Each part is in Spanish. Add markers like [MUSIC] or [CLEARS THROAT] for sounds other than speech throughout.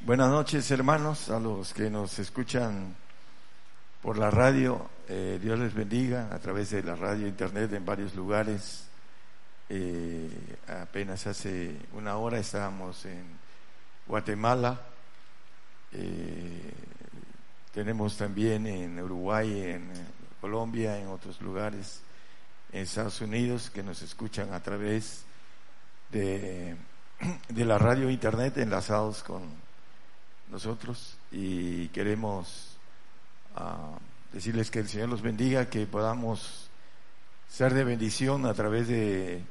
Buenas noches, hermanos, a los que nos escuchan por la radio. Eh, Dios les bendiga a través de la radio, internet en varios lugares. Eh, apenas hace una hora estábamos en Guatemala. Eh, tenemos también en Uruguay, en Colombia, en otros lugares, en Estados Unidos, que nos escuchan a través de, [CLEARS THROAT] de la radio internet enlazados con nosotros y queremos ah, decirles que el Señor los bendiga, que podamos ser de bendición a través de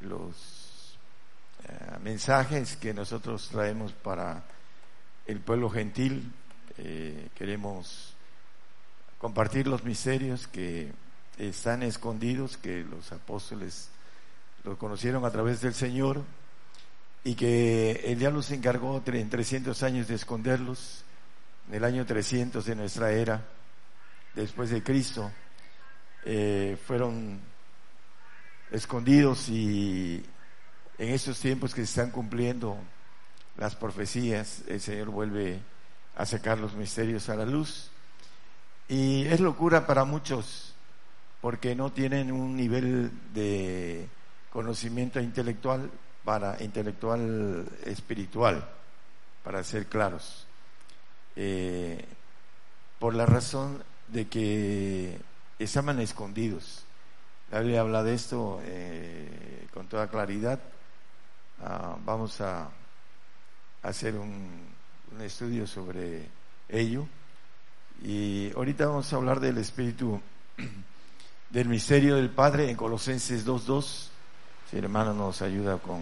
los eh, mensajes que nosotros traemos para el pueblo gentil. Eh, queremos compartir los misterios que están escondidos, que los apóstoles lo conocieron a través del Señor y que el diablo se encargó en 300 años de esconderlos, en el año 300 de nuestra era, después de Cristo, eh, fueron escondidos y en estos tiempos que se están cumpliendo las profecías, el Señor vuelve a sacar los misterios a la luz. Y es locura para muchos, porque no tienen un nivel de conocimiento intelectual para intelectual espiritual, para ser claros, eh, por la razón de que estaban escondidos. La Biblia habla de esto eh, con toda claridad. Ah, vamos a hacer un, un estudio sobre ello. Y ahorita vamos a hablar del espíritu [CLEARS THROAT] del misterio del Padre en Colosenses 2.2 si el hermano nos ayuda con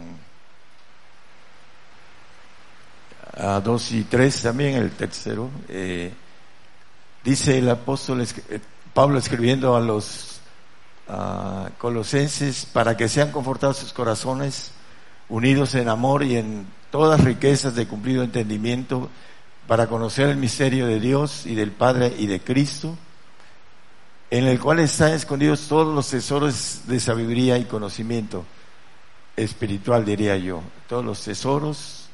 a dos y tres también, el tercero. Eh, dice el apóstol eh, Pablo escribiendo a los colosenses para que sean confortados sus corazones, unidos en amor y en todas riquezas de cumplido entendimiento, para conocer el misterio de Dios y del Padre y de Cristo, en el cual están escondidos todos los tesoros de sabiduría y conocimiento espiritual, diría yo, todos los tesoros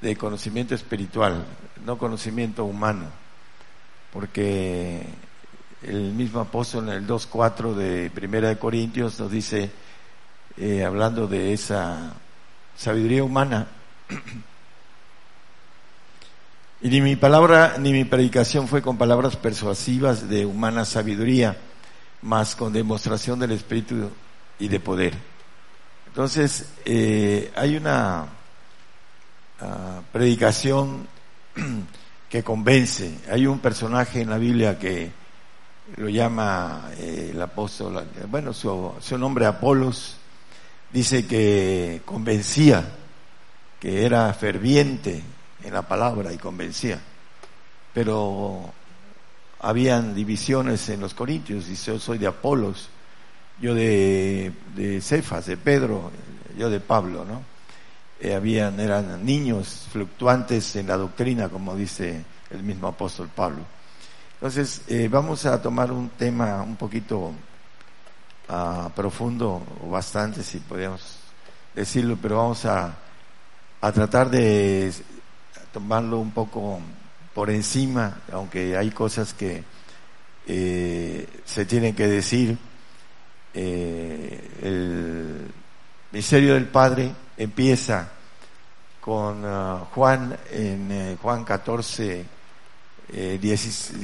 de conocimiento espiritual, no conocimiento humano, porque el mismo apóstol en el 2.4 de Primera de Corintios nos dice, eh, hablando de esa sabiduría humana, [CLEARS THROAT] y ni mi palabra ni mi predicación fue con palabras persuasivas de humana sabiduría, mas con demostración del Espíritu y de poder entonces, eh, hay una ah, predicación que convence. Hay un personaje en la Biblia que lo llama eh, el apóstol, bueno, su, su nombre Apolos, dice que convencía, que era ferviente en la palabra y convencía. Pero habían divisiones en los corintios, dice yo soy de Apolos yo de, de Cefas, de Pedro, yo de Pablo, ¿no? Eh, habían, eran niños fluctuantes en la doctrina, como dice el mismo apóstol Pablo. Entonces, eh, vamos a tomar un tema un poquito ah, profundo, o bastante, si podemos decirlo, pero vamos a, a tratar de tomarlo un poco por encima, aunque hay cosas que eh, se tienen que decir eh, el misterio del Padre empieza con uh, Juan en eh, Juan 14,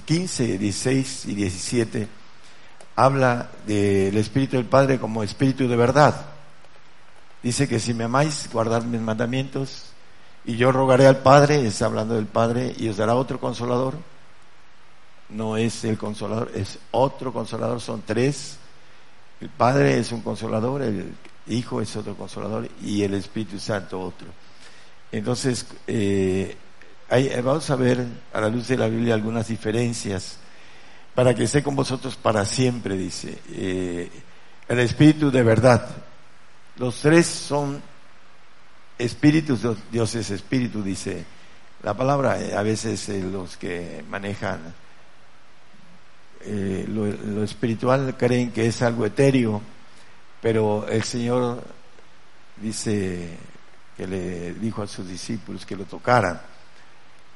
15, 16 y 17, habla del Espíritu del Padre como Espíritu de verdad. Dice que si me amáis, guardad mis mandamientos, y yo rogaré al Padre, está hablando del Padre, y os dará otro consolador. No es el consolador, es otro consolador, son tres el Padre es un consolador, el Hijo es otro consolador y el Espíritu Santo otro. Entonces, eh, vamos a ver a la luz de la Biblia algunas diferencias para que esté con vosotros para siempre, dice. Eh, el Espíritu de verdad. Los tres son espíritus, Dios es espíritu, dice la palabra. A veces eh, los que manejan eh, lo, espiritual creen que es algo etéreo, pero el Señor dice que le dijo a sus discípulos que lo tocaran.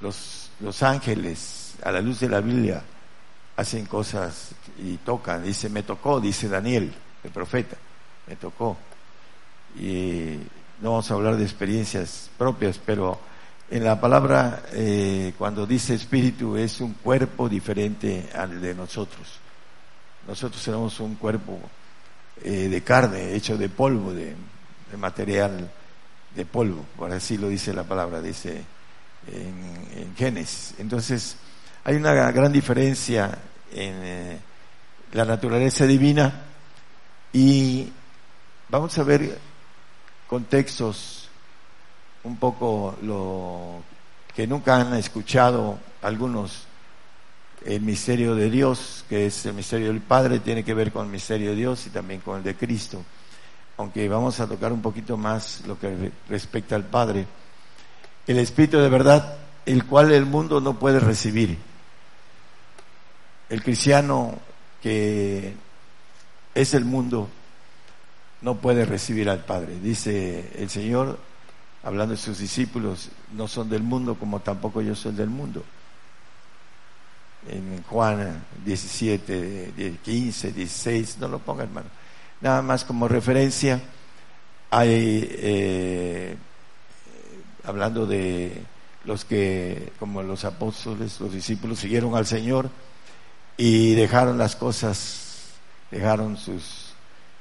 Los, los ángeles, a la luz de la Biblia, hacen cosas y tocan. Dice, me tocó, dice Daniel, el profeta, me tocó. Y no vamos a hablar de experiencias propias, pero en la palabra, eh, cuando dice espíritu, es un cuerpo diferente al de nosotros. Nosotros tenemos un cuerpo eh, de carne, hecho de polvo, de, material de polvo, por así lo dice la palabra, dice en, Génesis. Entonces, hay una gran diferencia en eh, la naturaleza divina y vamos a ver contextos un poco lo que nunca han escuchado algunos el misterio de Dios, que es el misterio del Padre, tiene que ver con el misterio de Dios y también con el de Cristo. Aunque vamos a tocar un poquito más lo que respecta al Padre. El Espíritu de verdad, el cual el mundo no puede recibir. El cristiano que es el mundo no puede recibir al Padre. Dice el Señor, hablando de sus discípulos, no son del mundo como tampoco yo soy del mundo en Juan 17, 15, 16, no lo ponga hermano. Nada más como referencia, hay, eh, hablando de los que, como los apóstoles, los discípulos, siguieron al Señor y dejaron las cosas, dejaron sus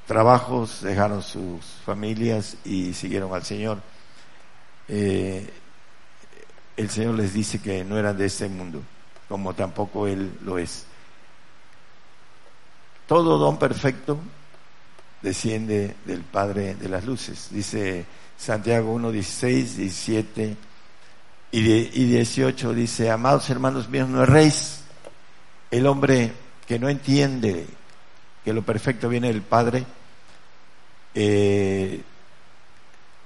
trabajos, dejaron sus familias y siguieron al Señor. Eh, el Señor les dice que no eran de este mundo como tampoco Él lo es. Todo don perfecto desciende del Padre de las Luces. Dice Santiago 1, 16, 17 y, 18 dice, amados hermanos míos, no erréis. El hombre que no entiende que lo perfecto viene del Padre, eh,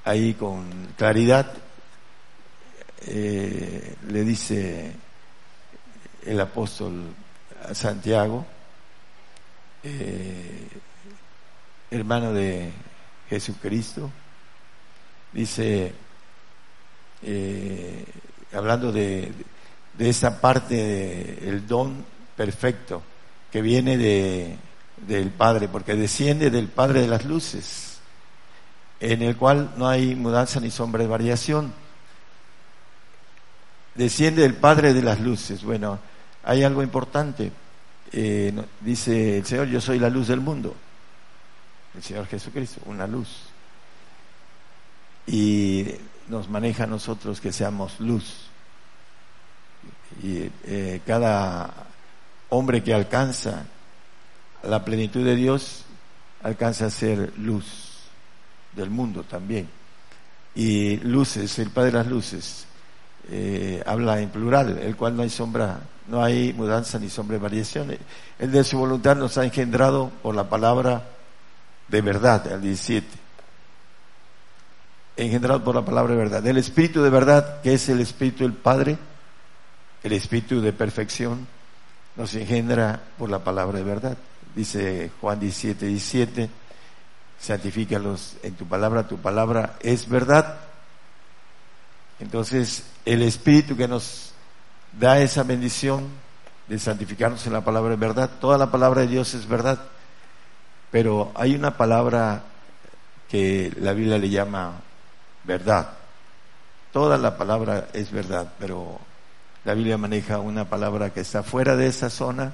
ahí con claridad eh, le dice el apóstol Santiago, eh, hermano de Jesucristo, dice, eh, hablando de, de esa parte del don perfecto que viene de, del Padre, porque desciende del Padre de las luces, en el cual no hay mudanza ni sombra de variación. Desciende del Padre de las luces. Bueno, hay algo importante. Eh, dice el Señor, yo soy la luz del mundo. El Señor Jesucristo, una luz. Y nos maneja a nosotros que seamos luz. Y eh, cada hombre que alcanza la plenitud de Dios alcanza a ser luz del mundo también. Y luces, el Padre de las Luces, eh, habla en plural, el cual no hay sombra no hay mudanza ni sombra de variación. El de su voluntad nos ha engendrado por la palabra de verdad, el 17. Engendrado por la palabra de verdad. El Espíritu de verdad, que es el Espíritu del Padre, el Espíritu de perfección, nos engendra por la palabra de verdad. Dice Juan 17, 17, santifícalos en tu palabra, tu palabra es verdad. Entonces, el Espíritu que nos da esa bendición de santificarnos en la palabra de verdad. Toda la palabra de Dios es verdad, pero hay una palabra que la Biblia le llama verdad. Toda la palabra es verdad, pero la Biblia maneja una palabra que está fuera de esa zona,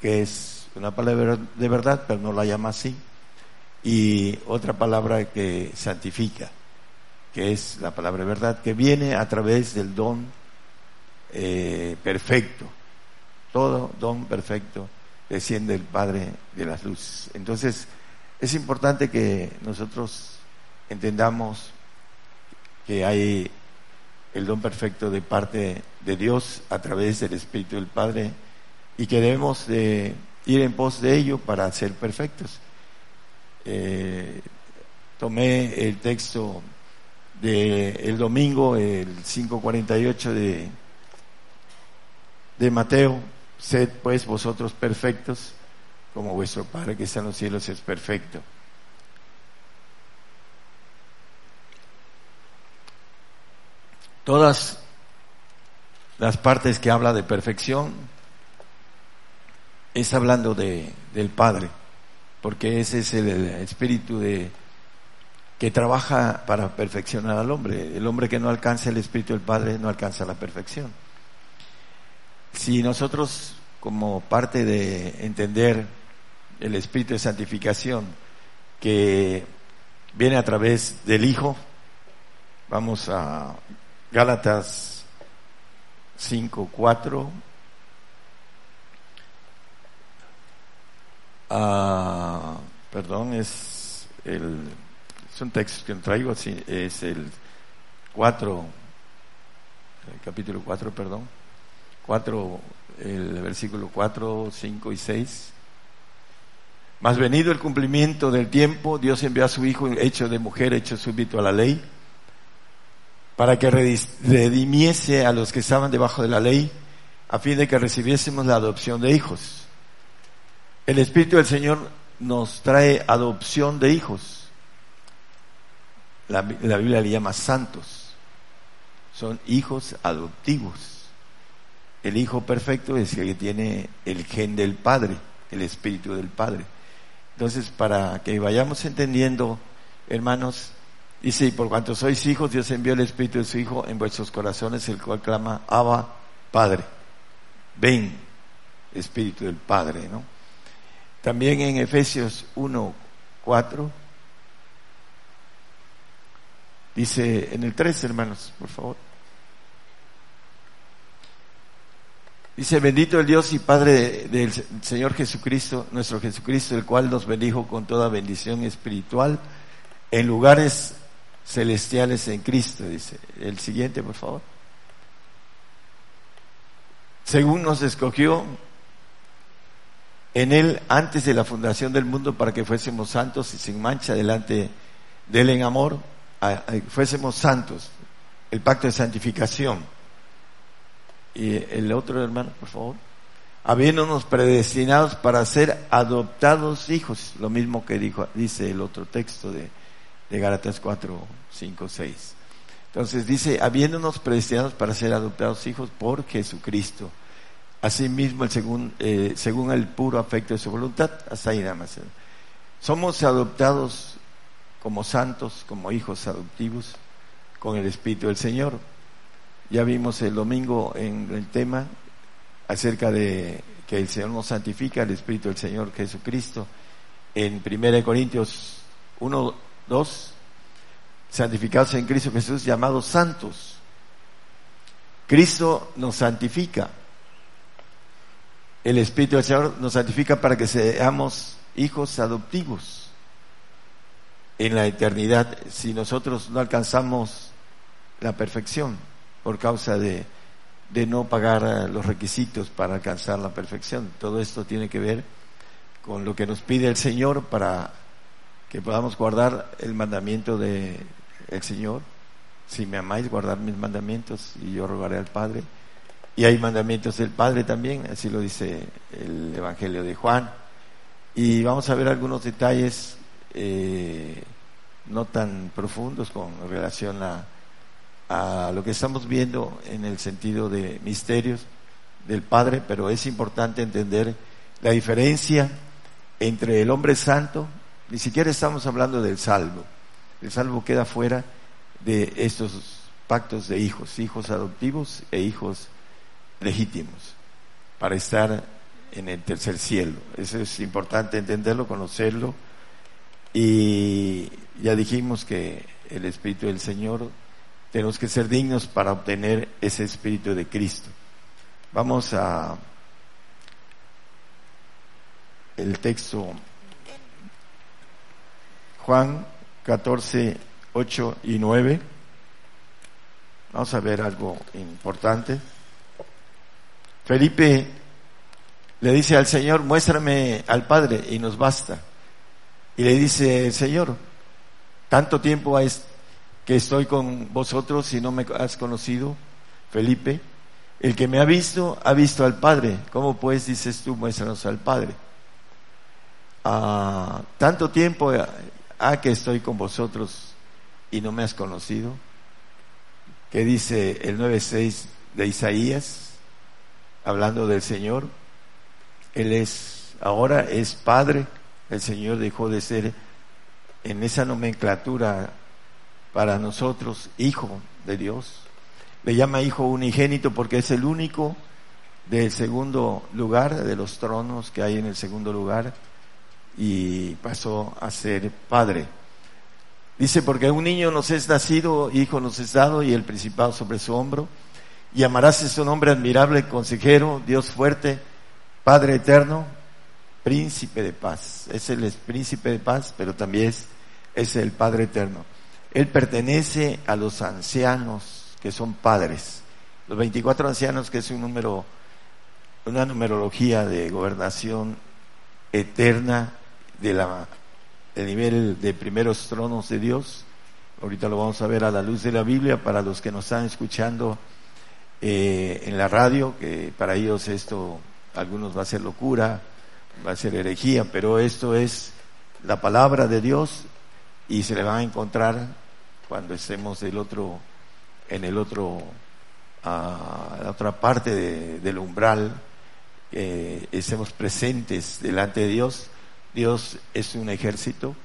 que es una palabra de verdad, pero no la llama así, y otra palabra que santifica, que es la palabra verdad, que viene a través del don eh, perfecto. Todo don perfecto desciende del Padre de las luces. Entonces, es importante que nosotros entendamos que hay el don perfecto de parte de Dios a través del Espíritu del Padre y que debemos de ir en pos de ello para ser perfectos. Eh, tomé el texto del el domingo, el 548 de de Mateo, sed pues vosotros perfectos, como vuestro Padre que está en los cielos es perfecto. todas las partes que habla de perfección es hablando de, del Padre, porque ese es el, espíritu de que trabaja para perfeccionar al hombre. El hombre que no alcanza el espíritu del Padre no alcanza la perfección. Si nosotros, como parte de entender el espíritu de santificación, que viene a través del Hijo, vamos a Gálatas 5, 4. Ah, perdón, es el, son textos que traigo, es el 4, el capítulo 4, perdón, 4, el versículo 4, 5 y 6. Más venido el cumplimiento del tiempo, Dios envió a su Hijo hecho de mujer, hecho súbito a la ley, para que redimiese a los que estaban debajo de la ley, a fin de que recibiésemos la adopción de hijos. El Espíritu del Señor nos trae adopción de hijos. La, Biblia le llama santos. Son hijos adoptivos. El hijo perfecto es el que tiene el gen del Padre, el Espíritu del Padre. Entonces, para que vayamos entendiendo, hermanos, Dice, y por cuanto sois hijos, Dios envió el Espíritu de su Hijo en vuestros corazones, el cual clama, Abba, Padre. Ven, Espíritu del Padre, ¿no? También en Efesios 1, 4, dice, en el 3, hermanos, por favor. Dice, bendito el Dios y Padre del Señor Jesucristo, nuestro Jesucristo, el cual nos bendijo con toda bendición espiritual en lugares celestiales en Cristo, dice. El siguiente, por favor. Según nos escogió en Él antes de la fundación del mundo para que fuésemos santos y sin mancha delante de Él en amor, fuésemos santos, el pacto de santificación. Y el otro hermano, por favor. Habiéndonos predestinados para ser adoptados hijos, lo mismo que dijo, dice el otro texto de, de Gálatas 4, 5, 6. Entonces dice, habiéndonos predestinados para ser adoptados hijos por Jesucristo. Asimismo, según, eh, según el puro afecto de su voluntad, hasta ahí nada más. Somos adoptados como santos, como hijos adoptivos, con el Espíritu del Señor. Ya vimos el domingo en el tema acerca de que el Señor nos santifica, el Espíritu del Señor Jesucristo. En 1 Corintios 1, Dos, santificados en Cristo Jesús, llamados santos. Cristo nos santifica. El Espíritu del Señor nos santifica para que seamos hijos adoptivos en la eternidad si nosotros no alcanzamos la perfección por causa de, de no pagar los requisitos para alcanzar la perfección. Todo esto tiene que ver con lo que nos pide el Señor para que podamos guardar el mandamiento de el Señor. Si me amáis, guardar mis mandamientos y yo rogaré al Padre. Y hay mandamientos del Padre también, así lo dice el Evangelio de Juan. Y vamos a ver algunos detalles eh, no tan profundos con relación a, a lo que estamos viendo en el sentido de misterios del Padre, pero es importante entender la diferencia entre el hombre santo ni siquiera estamos hablando del salvo. El salvo queda fuera de estos pactos de hijos, hijos adoptivos e hijos legítimos, para estar en el tercer cielo. Eso es importante entenderlo, conocerlo. Y ya dijimos que el Espíritu del Señor tenemos que ser dignos para obtener ese Espíritu de Cristo. Vamos a el texto Juan 14, 8 y 9. Vamos a ver algo importante. Felipe le dice al Señor, muéstrame al Padre y nos basta. Y le dice el Señor, tanto tiempo que estoy con vosotros y no me has conocido, Felipe. El que me ha visto, ha visto al Padre. ¿Cómo pues dices tú, muéstranos al Padre? Ah, tanto tiempo ah, que estoy con vosotros y no me has conocido. que dice el 9.6 de Isaías, hablando del Señor. Él es, ahora es Padre, el Señor dejó de ser en esa nomenclatura para nosotros Hijo de Dios. Le llama Hijo unigénito porque es el único del segundo lugar, de los tronos que hay en el segundo lugar, y pasó a ser Padre. Dice, porque un niño nos es nacido, hijo nos es dado, y el principado sobre su hombro, y amarás su nombre admirable, consejero, Dios fuerte, Padre eterno, príncipe de paz. Es el príncipe de paz, pero también es, es el Padre eterno. Él pertenece a los ancianos que son padres. Los 24 ancianos, que es un número, una numerología de gobernación eterna de la, del nivel de primeros tronos de Dios. Ahorita lo vamos a ver a la luz de la Biblia para los que nos están escuchando eh, en la radio, que para ellos esto, algunos va a ser locura, va a ser herejía, pero esto es la palabra de Dios y se le van a encontrar cuando estemos del otro, en el otro, a la otra parte del umbral, eh, estemos presentes delante de Dios. Dios es un ejército.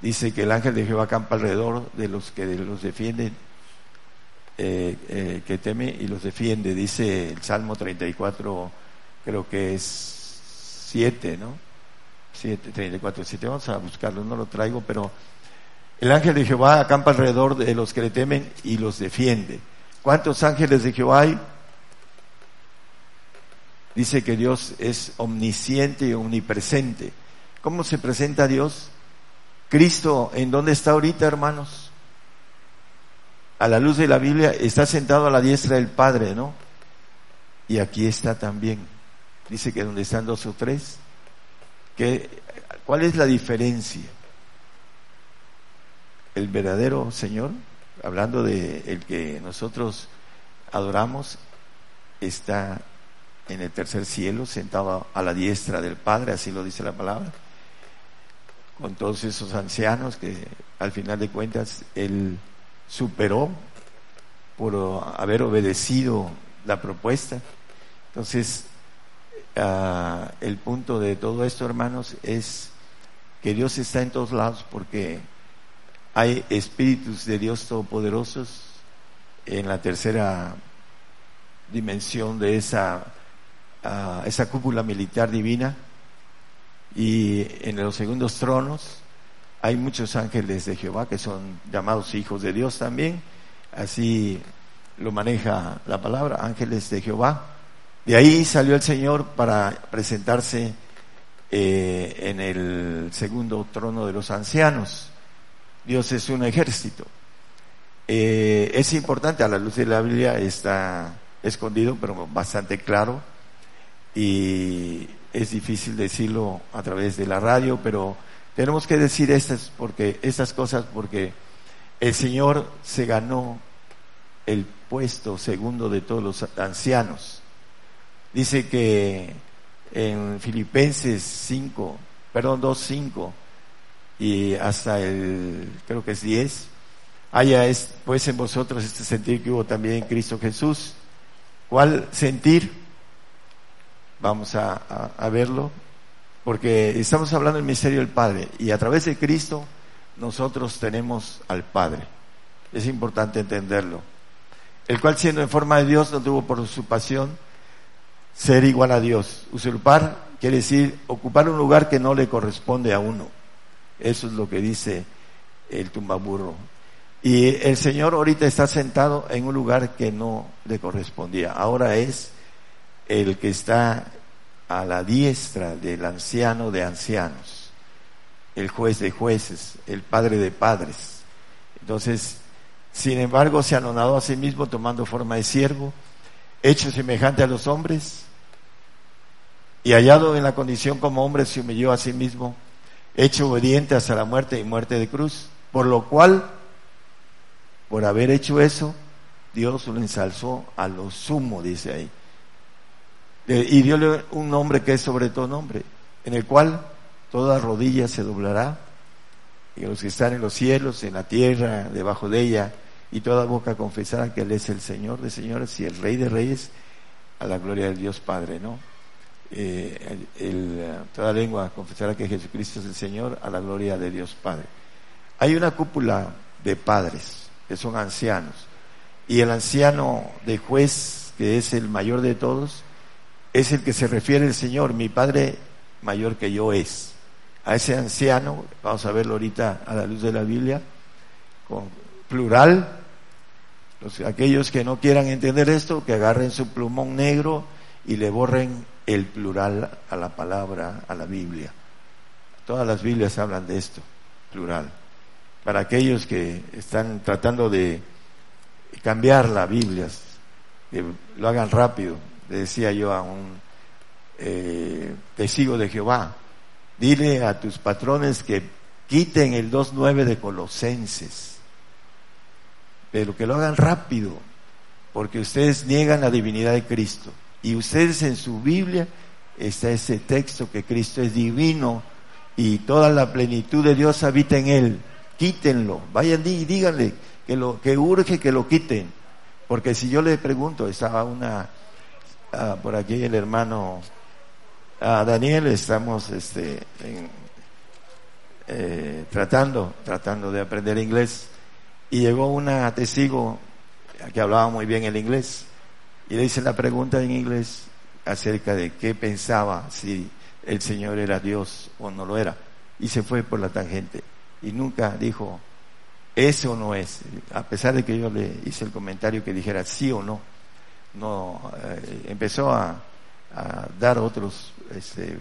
Dice que el ángel de Jehová campa alrededor de los que los defienden eh, eh, que teme y los defiende. Dice el Salmo 34, creo que es 7, ¿no? 7, 34, 7. Vamos a buscarlo, no lo traigo, pero el ángel de Jehová acampa alrededor de los que le temen y los defiende. ¿Cuántos ángeles de Jehová hay? Dice que Dios es omnisciente y omnipresente. ¿Cómo se presenta Dios? Cristo, ¿en dónde está ahorita, hermanos? A la luz de la Biblia, está sentado a la diestra del Padre, ¿no? Y aquí está también. Dice que donde están dos o tres, que, ¿cuál es la diferencia? El verdadero Señor, hablando de el que nosotros adoramos, está en el tercer cielo, sentado a la diestra del Padre, así lo dice la palabra, con todos esos ancianos que al final de cuentas Él superó por haber obedecido la propuesta. Entonces, ah, el punto de todo esto, hermanos, es que Dios está en todos lados porque hay espíritus de Dios todopoderosos en la tercera dimensión de esa, ah, esa cúpula militar divina y en los segundos tronos hay muchos ángeles de Jehová que son llamados hijos de Dios también, así lo maneja la palabra, ángeles de Jehová. De ahí salió el Señor para presentarse eh, en el segundo trono de los ancianos. Dios es un ejército. Eh, es importante, a la luz de la Biblia está escondido, pero bastante claro. Y es difícil decirlo a través de la radio, pero tenemos que decir estas, porque, estas cosas porque el Señor se ganó el puesto segundo de todos los ancianos. Dice que en Filipenses 5, perdón, 2, 5 y hasta el, creo que es 10, haya es, pues en vosotros este sentir que hubo también en Cristo Jesús. ¿Cuál sentir? Vamos a verlo porque estamos hablando del misterio del Padre y a través de Cristo nosotros tenemos al Padre. Es importante entenderlo. El cual siendo en forma de Dios no tuvo por usurpación ser igual a Dios. Usurpar quiere decir ocupar un lugar que no le corresponde a uno. Eso es lo que dice el tumbaburro. Y el Señor ahorita está sentado en un lugar que no le correspondía. Ahora es el que está a la diestra del anciano de ancianos, el juez de jueces, el padre de padres. Entonces, sin embargo, se anonadó a sí mismo tomando forma de siervo, hecho semejante a los hombres, y hallado en la condición como hombre, se humilló a sí mismo, hecho obediente hasta la muerte y muerte de cruz, por lo cual, por haber hecho eso, Dios lo ensalzó a lo sumo, dice ahí y diole un nombre que es sobre todo nombre, en el cual toda rodilla se doblará, y los que están en los cielos, en la tierra, debajo de ella, y toda boca confesará que Él es el Señor de señores y el Rey de reyes, a la gloria del Dios Padre, ¿no? Eh, toda lengua confesará que Jesucristo es el Señor, a la gloria de Dios Padre. Hay una cúpula de padres, que son ancianos, y el anciano de juez, que es el mayor de todos, es el que se refiere el Señor, mi Padre mayor que yo es. A ese anciano, vamos a verlo ahorita a la luz de la Biblia, con plural, los, aquellos que no quieran entender esto, que agarren su plumón negro y le borren el plural a la palabra, a la Biblia. Todas las Biblias hablan de esto, plural. Para aquellos que están tratando de cambiar la Biblia, que lo hagan rápido, le decía yo a un eh, testigo de Jehová, dile a tus patrones que quiten el 2.9 de Colosenses pero que lo hagan rápido, porque ustedes niegan la divinidad de Cristo. Y ustedes en su Biblia está ese texto que Cristo es divino y toda la plenitud de Dios habita en él. Quítenlo, vayan y díganle que lo que urge que lo quiten, porque si yo le pregunto, estaba una ah, por aquí el hermano a Daniel, estamos este eh, tratando tratando de aprender inglés y llegó una testigo que hablaba muy bien el inglés y le hice la pregunta en inglés acerca de qué pensaba si el Señor era Dios o no lo era. Y se fue por la tangente. Y nunca dijo, eso no es. A pesar de que yo le hice el comentario que dijera sí o no. No, eh, empezó a, dar otros, este,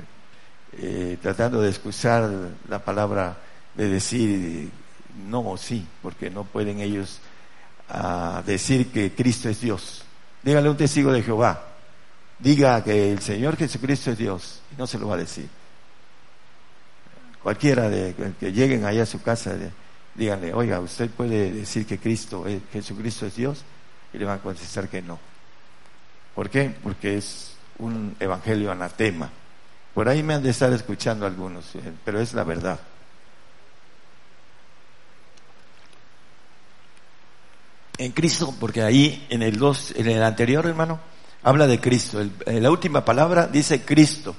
eh, tratando de excusar la palabra de decir no o sí, porque no pueden ellos ah, decir que Cristo es Dios. Dígale a un testigo de Jehová, diga que el Señor Jesucristo es Dios, y no se lo va a decir. Cualquiera de que lleguen allá a su casa, díganle, oiga, usted puede decir que Cristo, Jesucristo es Dios, y le van a contestar que no. ¿Por qué? Porque es un evangelio anatema. Por ahí me han de estar escuchando algunos, eh, pero es la verdad. en Cristo, porque ahí en el dos, en el anterior, hermano, habla de Cristo. en la última palabra dice Cristo.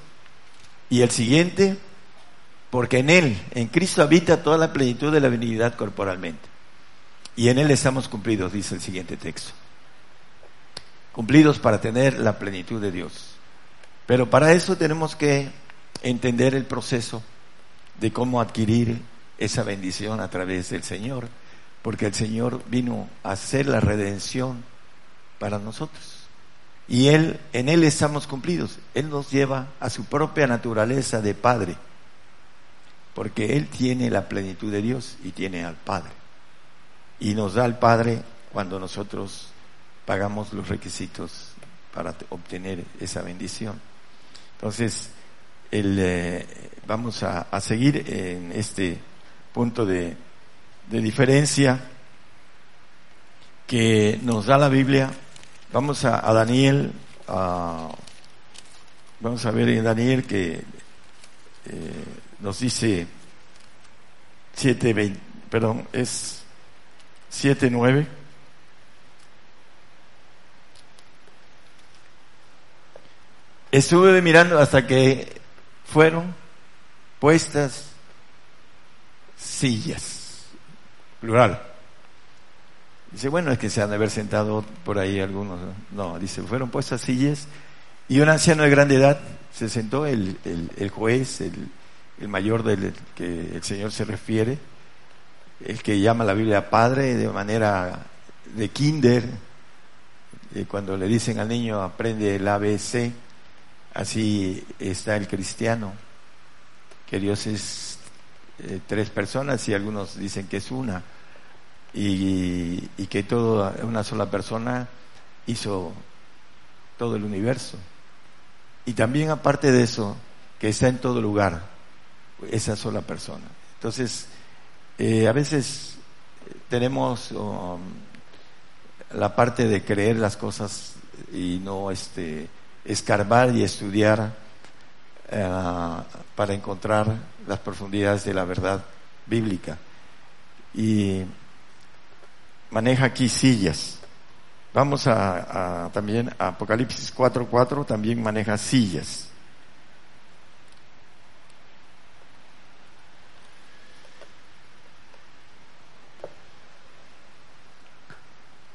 Y el siguiente, porque en Él, en Cristo habita toda la plenitud de la divinidad corporalmente. Y en Él estamos cumplidos, dice el siguiente texto. Cumplidos para tener la plenitud de Dios. Pero para eso tenemos que entender el proceso de cómo adquirir esa bendición a través del Señor porque el Señor vino a hacer la redención para nosotros. Y Él, en Él estamos cumplidos. Él nos lleva a su propia naturaleza de Padre, porque Él tiene la plenitud de Dios y tiene al Padre. Y nos da al Padre cuando nosotros pagamos los requisitos para obtener esa bendición. Entonces, eh, vamos a seguir en este punto de diferencia que nos da la Biblia. Vamos a, Daniel, vamos a ver en Daniel que eh, nos dice 7, perdón, es 7, 9. Estuve mirando hasta que fueron puestas sillas plural. Dice, bueno, es que se han de haber sentado por ahí algunos. No, dice, fueron puestas sillas y un anciano de grande edad se sentó, el, el, juez, el, el, mayor del que el Señor se refiere, el que llama la Biblia padre de manera de kinder, y cuando le dicen al niño aprende el ABC, así está el cristiano, que Dios es eh, tres personas y algunos dicen que es una. Y, que toda una sola persona hizo todo el universo. Y también aparte de eso que está en todo lugar esa sola persona. Entonces eh, a veces tenemos um, la parte de creer las cosas y no este escarbar y estudiar uh, para encontrar las profundidades de la verdad bíblica. Y maneja aquí sillas. Vamos a, también a Apocalipsis 4.4, también maneja sillas.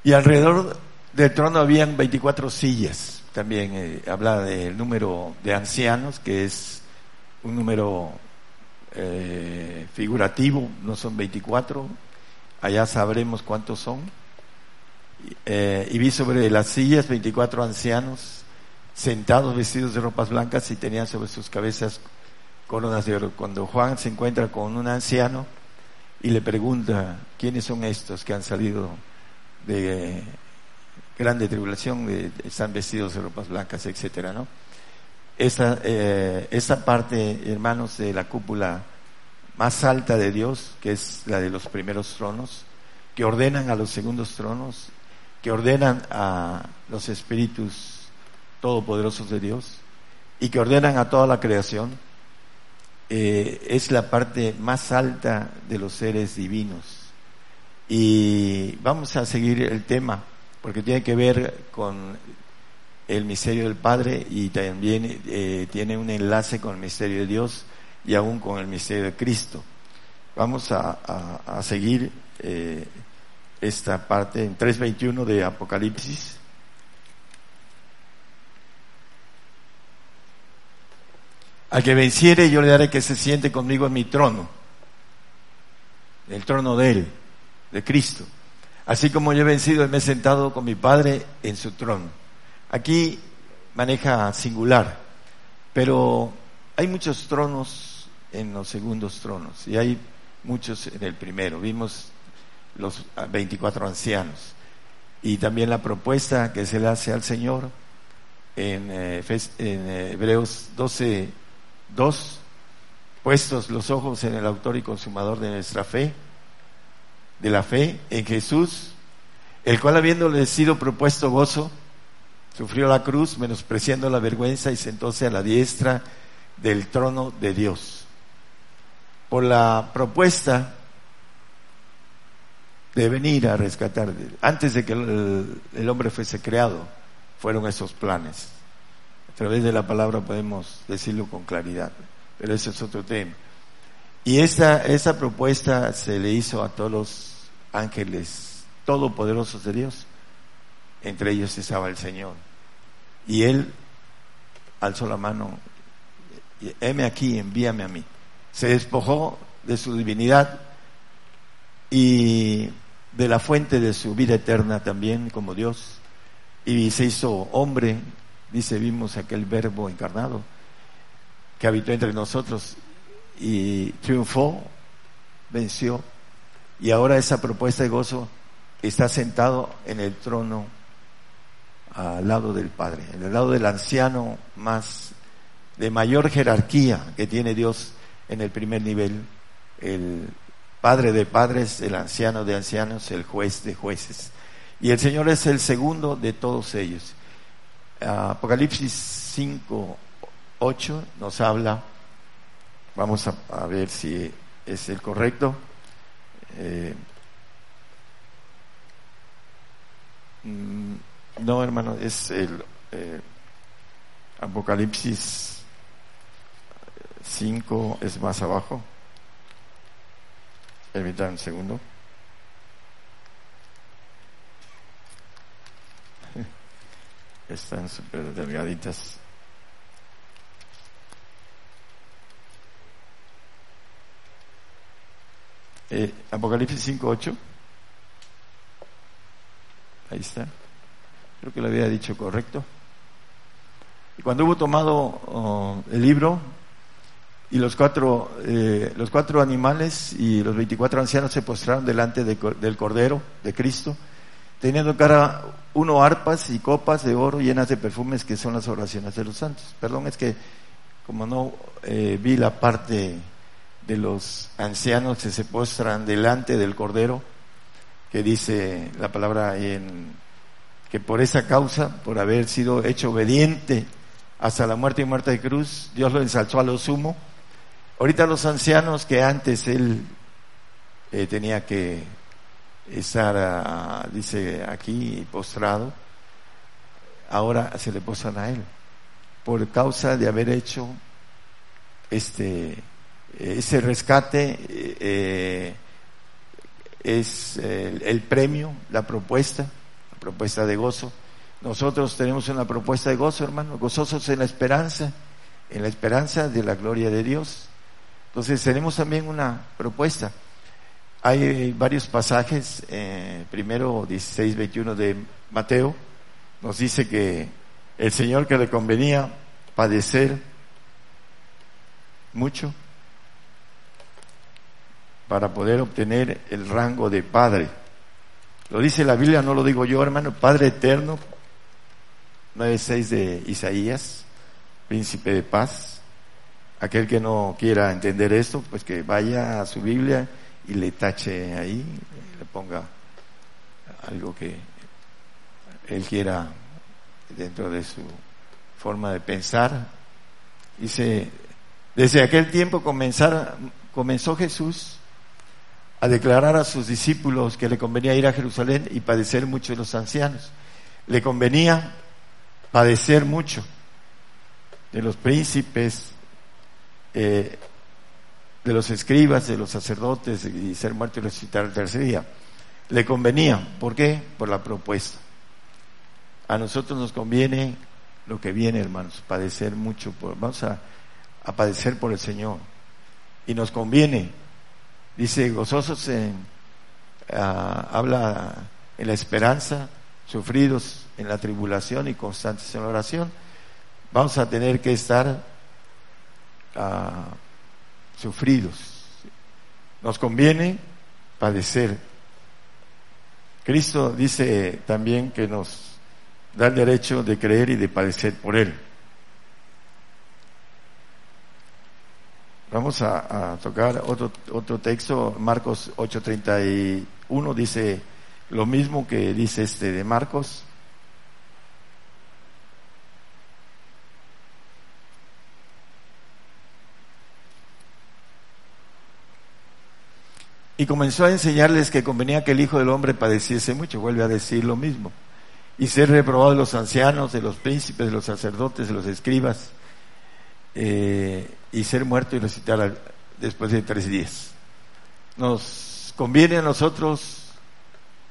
Y alrededor del trono habían 24 sillas. También eh, habla del número de ancianos, que es un número eh, figurativo, no son 24, allá sabremos cuántos son. Eh, y vi sobre las sillas 24 ancianos sentados vestidos de ropas blancas y tenían sobre sus cabezas coronas de oro. Cuando Juan se encuentra con un anciano y le pregunta, ¿quiénes son estos que han salido de grande tribulación, están vestidos de ropas blancas, etcétera, ¿no? Esta, eh, esta parte, hermanos, de la cúpula más alta de Dios, que es la de los primeros tronos, que ordenan a los segundos tronos, que ordenan a los espíritus todopoderosos de Dios y que ordenan a toda la creación, eh, es la parte más alta de los seres divinos. Y vamos a seguir el tema, porque tiene que ver con el misterio del Padre y también eh, tiene un enlace con el misterio de Dios y aún con el misterio de Cristo. Vamos a, seguir eh, esta parte en 3.21 de Apocalipsis. Al que venciere yo le daré que se siente conmigo en mi trono, el trono de Él, de Cristo. Así como yo he vencido me he sentado con mi Padre en su trono. Aquí maneja singular, pero hay muchos tronos en los segundos tronos y hay muchos en el primero. Vimos los 24 ancianos y también la propuesta que se le hace al Señor en, eh, eh, Hebreos 12, 2, puestos los ojos en el autor y consumador de nuestra fe, de la fe en Jesús, el cual habiéndole sido propuesto gozo, sufrió la cruz, menospreciando la vergüenza y sentóse a la diestra del trono de Dios. Por la propuesta de venir a rescatar, antes de que el, hombre fuese creado, fueron esos planes. A través de la palabra podemos decirlo con claridad, pero ese es otro tema. Y esa, esa propuesta se le hizo a todos los ángeles todopoderosos de Dios. Entre ellos estaba el Señor. Y él alzó la mano, heme aquí, envíame a mí. Se despojó de su divinidad y de la fuente de su vida eterna también como Dios. Y se hizo hombre, dice, vimos aquel verbo encarnado que habitó entre nosotros y triunfó, venció. Y ahora esa propuesta de gozo está sentado en el trono al lado del Padre, en el lado del anciano más de mayor jerarquía que tiene Dios en el primer nivel, el Padre de padres, el anciano de ancianos, el juez de jueces. Y el Señor es el segundo de todos ellos. Apocalipsis 5, 8 nos habla, vamos a, ver si es el correcto. Eh, mm, no, hermano, es el eh, Apocalipsis 5, es más abajo. Permítanme un segundo. [LAUGHS] Están súper delgaditas. Eh, Apocalipsis 5, 8. Ahí está. Creo que lo había dicho correcto. Y cuando hubo tomado oh, el libro y los cuatro, eh, los cuatro animales y los veinticuatro ancianos se postraron delante del Cordero de Cristo, teniendo cara uno arpas y copas de oro llenas de perfumes que son las oraciones de los santos. Perdón, es que como no eh, vi la parte de los ancianos que se postran delante del Cordero, que dice la palabra en que por esa causa, por haber sido hecho obediente hasta la muerte y muerte de cruz, Dios lo ensalzó a lo sumo. Ahorita los ancianos que antes él eh, tenía que estar, ah, dice aquí, postrado, ahora se le postran a él, por causa de haber hecho este, ese rescate, eh, es el, premio, la propuesta, la propuesta de gozo. Nosotros tenemos una propuesta de gozo, hermano, gozosos en la esperanza, en la esperanza de la gloria de Dios. Entonces tenemos también una propuesta. Hay varios pasajes, eh, primero 16, 21 de Mateo, nos dice que el Señor que le convenía padecer mucho para poder obtener el rango de Padre. Lo dice la Biblia, no lo digo yo, hermano, Padre eterno, 9.6 de Isaías, príncipe de paz. Aquel que no quiera entender esto, pues que vaya a su Biblia y le tache ahí, le ponga algo que él quiera dentro de su forma de pensar. Dice, desde aquel tiempo comenzó Jesús a declarar a sus discípulos que le convenía ir a Jerusalén y padecer mucho de los ancianos. Le convenía padecer mucho de los príncipes, eh, de los escribas, de los sacerdotes y ser muerto y resucitar el tercer día. Le convenía. ¿Por qué? Por la propuesta. A nosotros nos conviene lo que viene, hermanos, padecer mucho. Por, vamos a, padecer por el Señor. Y nos conviene. Dice, gozosos en, ah, habla en la esperanza, sufridos en la tribulación y constantes en la oración. Vamos a tener que estar ah, sufridos. Nos conviene padecer. Cristo dice también que nos da el derecho de creer y de padecer por Él. Vamos a, tocar otro, otro texto, Marcos 8:31 dice lo mismo que dice este de Marcos. Y comenzó a enseñarles que convenía que el Hijo del Hombre padeciese mucho, vuelve a decir lo mismo, y ser reprobado de los ancianos, de los príncipes, de los sacerdotes, de los escribas, eh, y ser muerto y resucitar después de tres días. Nos conviene a nosotros,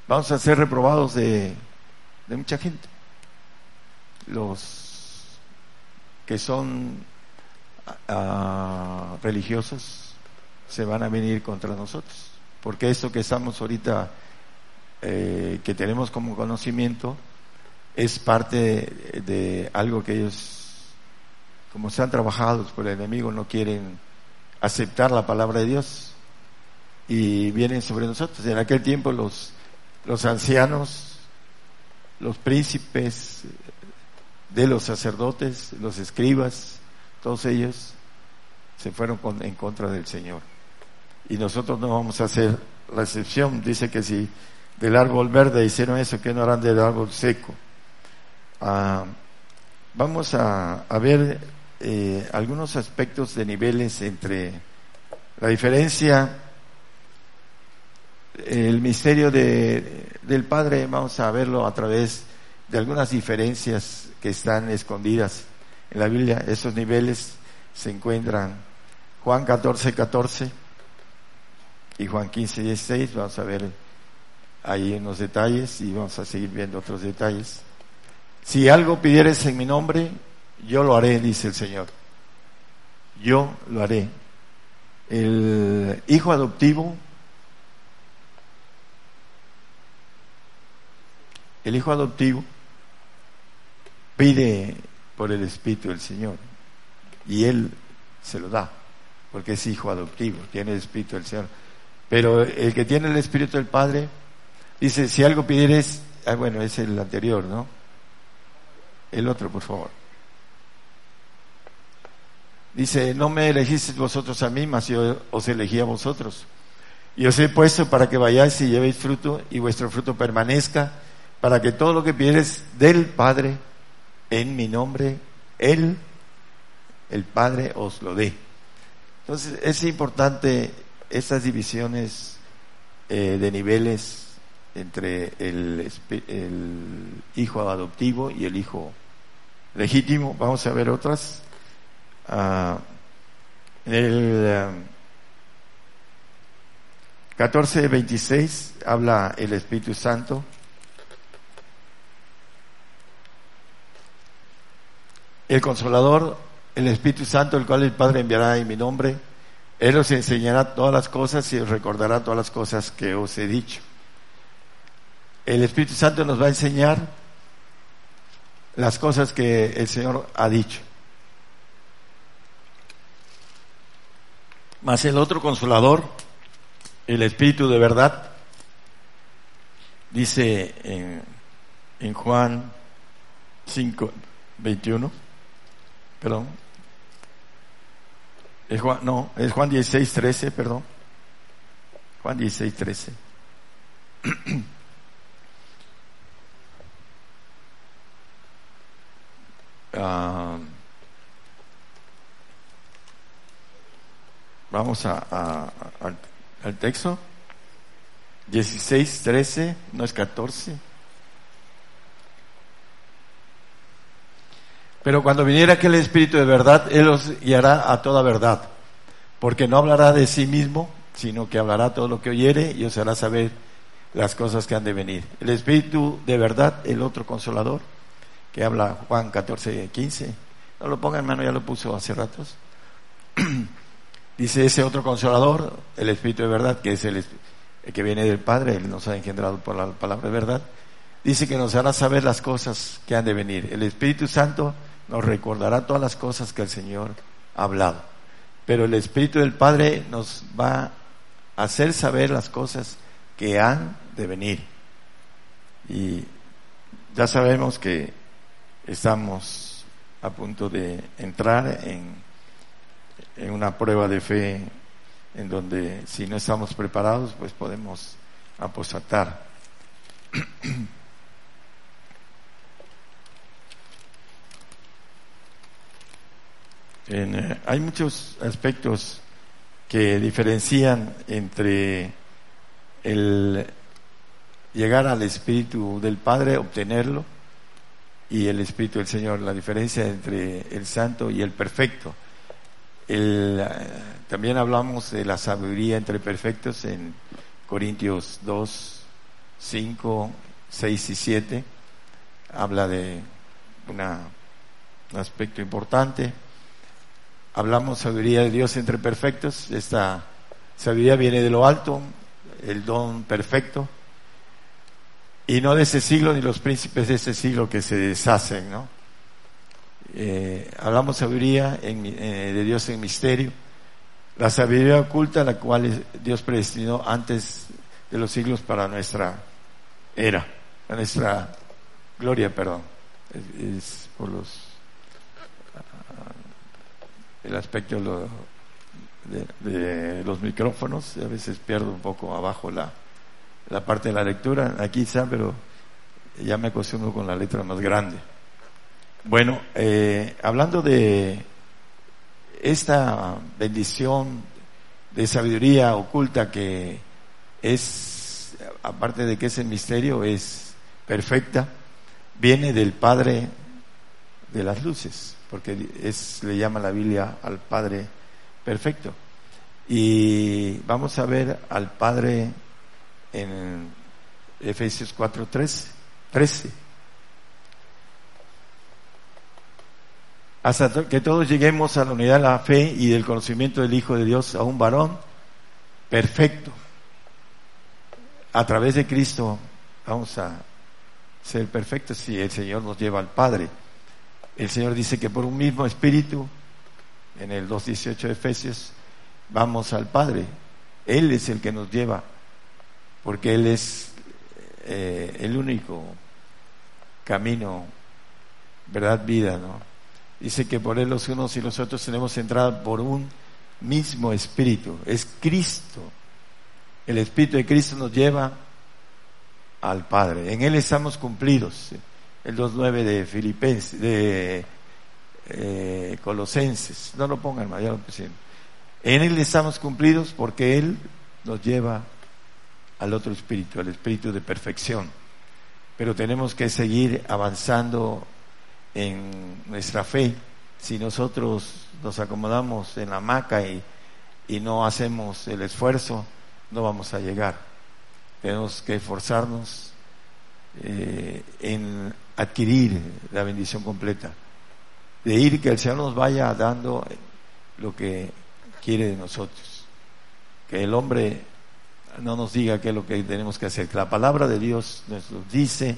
vamos a ser reprobados de, de mucha gente. Los que son ah, religiosos se van a venir contra nosotros porque esto que estamos ahorita, eh, que tenemos como conocimiento, es parte de, algo que ellos, como se han trabajado por el enemigo, no quieren aceptar la palabra de Dios y vienen sobre nosotros. En aquel tiempo los, los ancianos, los príncipes de los sacerdotes, los escribas, todos ellos se fueron en contra del Señor y nosotros no vamos a hacer la excepción. Dice que si del árbol verde hicieron eso, que no harán del árbol seco? Ah, vamos a, ver eh, algunos aspectos de niveles entre la diferencia, el misterio de, del Padre, vamos a verlo a través de algunas diferencias que están escondidas en la Biblia. Esos niveles se encuentran Juan 14, 14 y Juan 15, 16, vamos a ver ahí unos detalles y vamos a seguir viendo otros detalles. Si algo pidieres en mi nombre, yo lo haré, dice el Señor. Yo lo haré. El hijo adoptivo, el hijo adoptivo pide por el Espíritu del Señor y él se lo da, porque es hijo adoptivo, tiene el Espíritu del Señor. Pero el que tiene el Espíritu del Padre, dice, si algo pidieres, ah, bueno, es el anterior, ¿no? El otro, por favor. Dice, no me elegisteis vosotros a mí, mas yo os elegí a vosotros. Y os he puesto para que vayáis y llevéis fruto y vuestro fruto permanezca, para que todo lo que pidieres del Padre en mi nombre, Él, el Padre, os lo dé. Entonces es importante estas divisiones eh, de niveles entre el, el hijo adoptivo y el hijo legítimo. Vamos a ver otras. Uh, el 14.26 habla el Espíritu Santo. El Consolador, el Espíritu Santo, el cual el Padre enviará en mi nombre, Él os enseñará todas las cosas y os recordará todas las cosas que os he dicho. El Espíritu Santo nos va a enseñar las cosas que el Señor ha dicho. Mas el otro consolador, el Espíritu de verdad, dice en, en Juan 5, 21, perdón, es Juan, no, es Juan 16, 13, perdón, Juan 16, 13. [CLEARS THROAT] Ah, vamos a, al, texto. 16, 13, no es 14. Pero cuando viniera aquel Espíritu de verdad, Él os guiará a toda verdad, porque no hablará de sí mismo, sino que hablará todo lo que oyere y os hará saber las cosas que han de venir. El Espíritu de verdad, el otro consolador, que habla Juan 14, 15. No lo ponga hermano, ya lo puso hace ratos. [CLEARS THROAT] Dice ese otro consolador, el Espíritu de verdad, que es el, que viene del Padre, Él nos ha engendrado por la palabra de verdad. Dice que nos hará saber las cosas que han de venir. El Espíritu Santo nos recordará todas las cosas que el Señor ha hablado. Pero el Espíritu del Padre nos va a hacer saber las cosas que han de venir. Y ya sabemos que estamos a punto de entrar en, en una prueba de fe en donde si no estamos preparados pues podemos apostatar. [CLEARS THROAT] Eh, hay muchos aspectos que diferencian entre el llegar al Espíritu del Padre, obtenerlo, y el Espíritu del Señor, la diferencia entre el santo y el perfecto. El, eh, también hablamos de la sabiduría entre perfectos en Corintios 2, 5, 6 y 7. Habla de una, un aspecto importante. Hablamos sabiduría de Dios entre perfectos. Esta sabiduría viene de lo alto, el don perfecto y no de ese siglo ni los príncipes de ese siglo que se deshacen, ¿no? Eh, hablamos sabiduría en, eh, de Dios en misterio, la sabiduría oculta la cual Dios predestinó antes de los siglos para nuestra era, para nuestra gloria, perdón, es, por los uh, el aspecto de, de los micrófonos, a veces pierdo un poco abajo la la parte de la lectura, aquí está, pero ya me acostumbro con la letra más grande. Bueno, eh, hablando de esta bendición de sabiduría oculta que es, aparte de que es el misterio, es perfecta, viene del Padre de las luces, porque es, le llama la Biblia al Padre perfecto. Y vamos a ver al Padre en Efesios 4, 13. Hasta que todos lleguemos a la unidad de la fe y del conocimiento del Hijo de Dios, a un varón perfecto. A través de Cristo vamos a ser perfectos si el Señor nos lleva al Padre. El Señor dice que por un mismo espíritu, en el 2.18 de Efesios, vamos al Padre. Él es el que nos lleva porque Él es eh, el único camino, verdad, vida, ¿no? Dice que por Él los unos y los otros tenemos entrada por un mismo Espíritu, es Cristo. El Espíritu de Cristo nos lleva al Padre. En Él estamos cumplidos. El 2.9 de Filipenses, de eh, Colosenses. No lo pongan, ya lo pusieron. En Él estamos cumplidos porque Él nos lleva al otro espíritu, al espíritu de perfección. Pero tenemos que seguir avanzando en nuestra fe. Si nosotros nos acomodamos en la hamaca y, y no hacemos el esfuerzo, no vamos a llegar. Tenemos que esforzarnos eh, en adquirir la bendición completa, de ir que el Señor nos vaya dando lo que quiere de nosotros, que el hombre no nos diga qué es lo que tenemos que hacer, que la palabra de Dios nos lo dice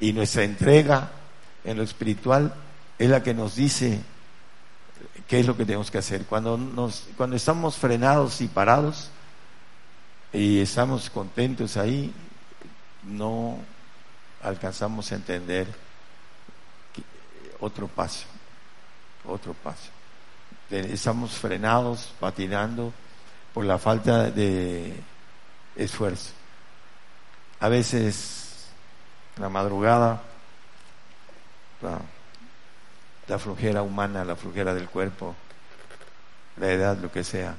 y nuestra entrega en lo espiritual es la que nos dice qué es lo que tenemos que hacer. Cuando, nos, cuando estamos frenados y parados y estamos contentos ahí, no alcanzamos a entender otro paso, otro paso. Estamos frenados, patinando por la falta de esfuerzo. A veces, la madrugada, la, flujera humana, la flujera del cuerpo, la edad, lo que sea,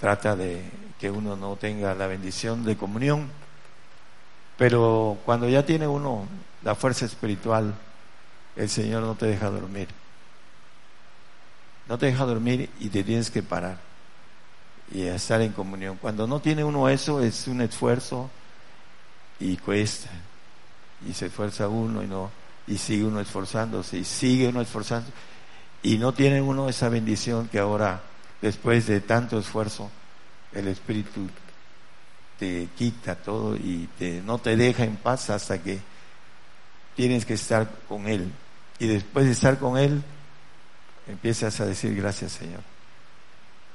trata de que uno no tenga la bendición de comunión pero cuando ya tiene uno la fuerza espiritual, el Señor no te deja dormir. No te deja dormir y te tienes que parar y estar en comunión. Cuando no tiene uno eso, es un esfuerzo y cuesta. Y se esfuerza uno y no, y sigue uno esforzándose, y sigue uno esforzándose. Y no tiene uno esa bendición que ahora, después de tanto esfuerzo, el Espíritu te quita todo y te, no te deja en paz hasta que tienes que estar con Él. Y después de estar con Él, empiezas a decir gracias Señor.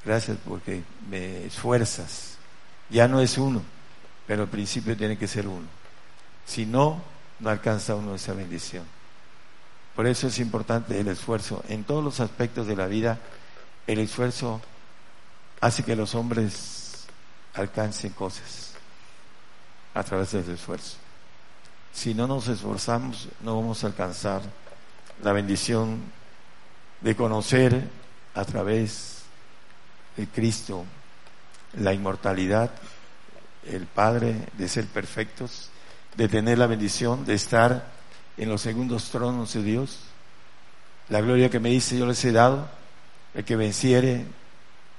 Gracias porque me esfuerzas. Ya no es uno, pero al principio tiene que ser uno. Si no, no alcanza uno esa bendición. Por eso es importante el esfuerzo. En todos los aspectos de la vida, el esfuerzo hace que los hombres alcancen cosas a través del esfuerzo. Si no nos esforzamos, no vamos a alcanzar la bendición de conocer a través de Cristo la inmortalidad, el Padre, de ser perfectos, de tener la bendición de estar en los segundos tronos de Dios. La gloria que me dice yo les he dado, el que venciere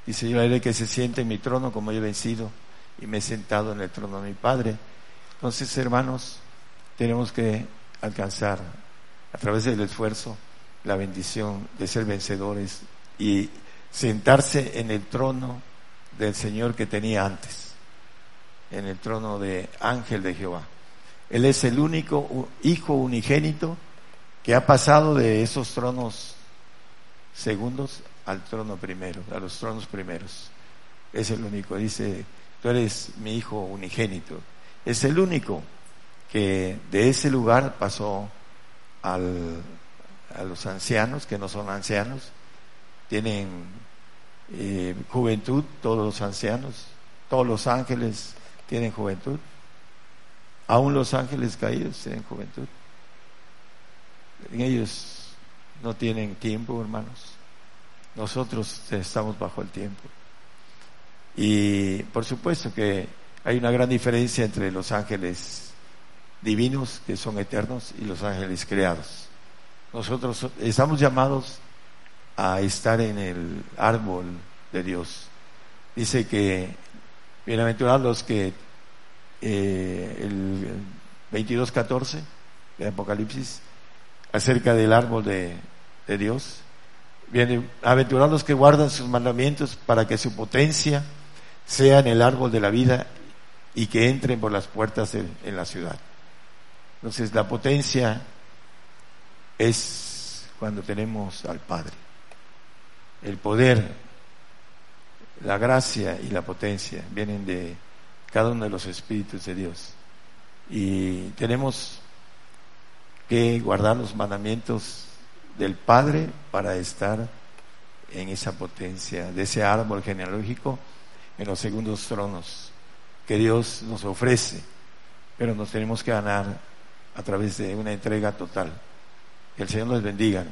Dice, yo haré que se siente en mi trono como yo he vencido y me he sentado en el trono de mi Padre. Entonces, hermanos, tenemos que alcanzar a través del esfuerzo la bendición de ser vencedores y sentarse en el trono del Señor que tenía antes, en el trono de ángel de Jehová. Él es el único hijo unigénito que ha pasado de esos tronos segundos al trono primero, a los tronos primeros. Es el único, dice, tú eres mi hijo unigénito. Es el único que de ese lugar pasó al, a los ancianos, que no son ancianos, tienen eh, juventud, todos los ancianos, todos los ángeles tienen juventud, aún los ángeles caídos tienen juventud. Ellos no tienen tiempo, hermanos. Nosotros estamos bajo el tiempo. Y por supuesto que hay una gran diferencia entre los ángeles divinos, que son eternos, y los ángeles creados. Nosotros estamos llamados a estar en el árbol de Dios. Dice que bienaventurados los que eh, el 22.14 de Apocalipsis acerca del árbol de, Dios Bienaventurados los que guardan sus mandamientos para que su potencia sea en el árbol de la vida y que entren por las puertas en la ciudad. Entonces la potencia es cuando tenemos al Padre. El poder, la gracia y la potencia vienen de cada uno de los espíritus de Dios. Y tenemos que guardar los mandamientos del Padre para estar en esa potencia, de ese árbol genealógico, en los segundos tronos que Dios nos ofrece, pero nos tenemos que ganar a través de una entrega total. Que el Señor nos bendiga.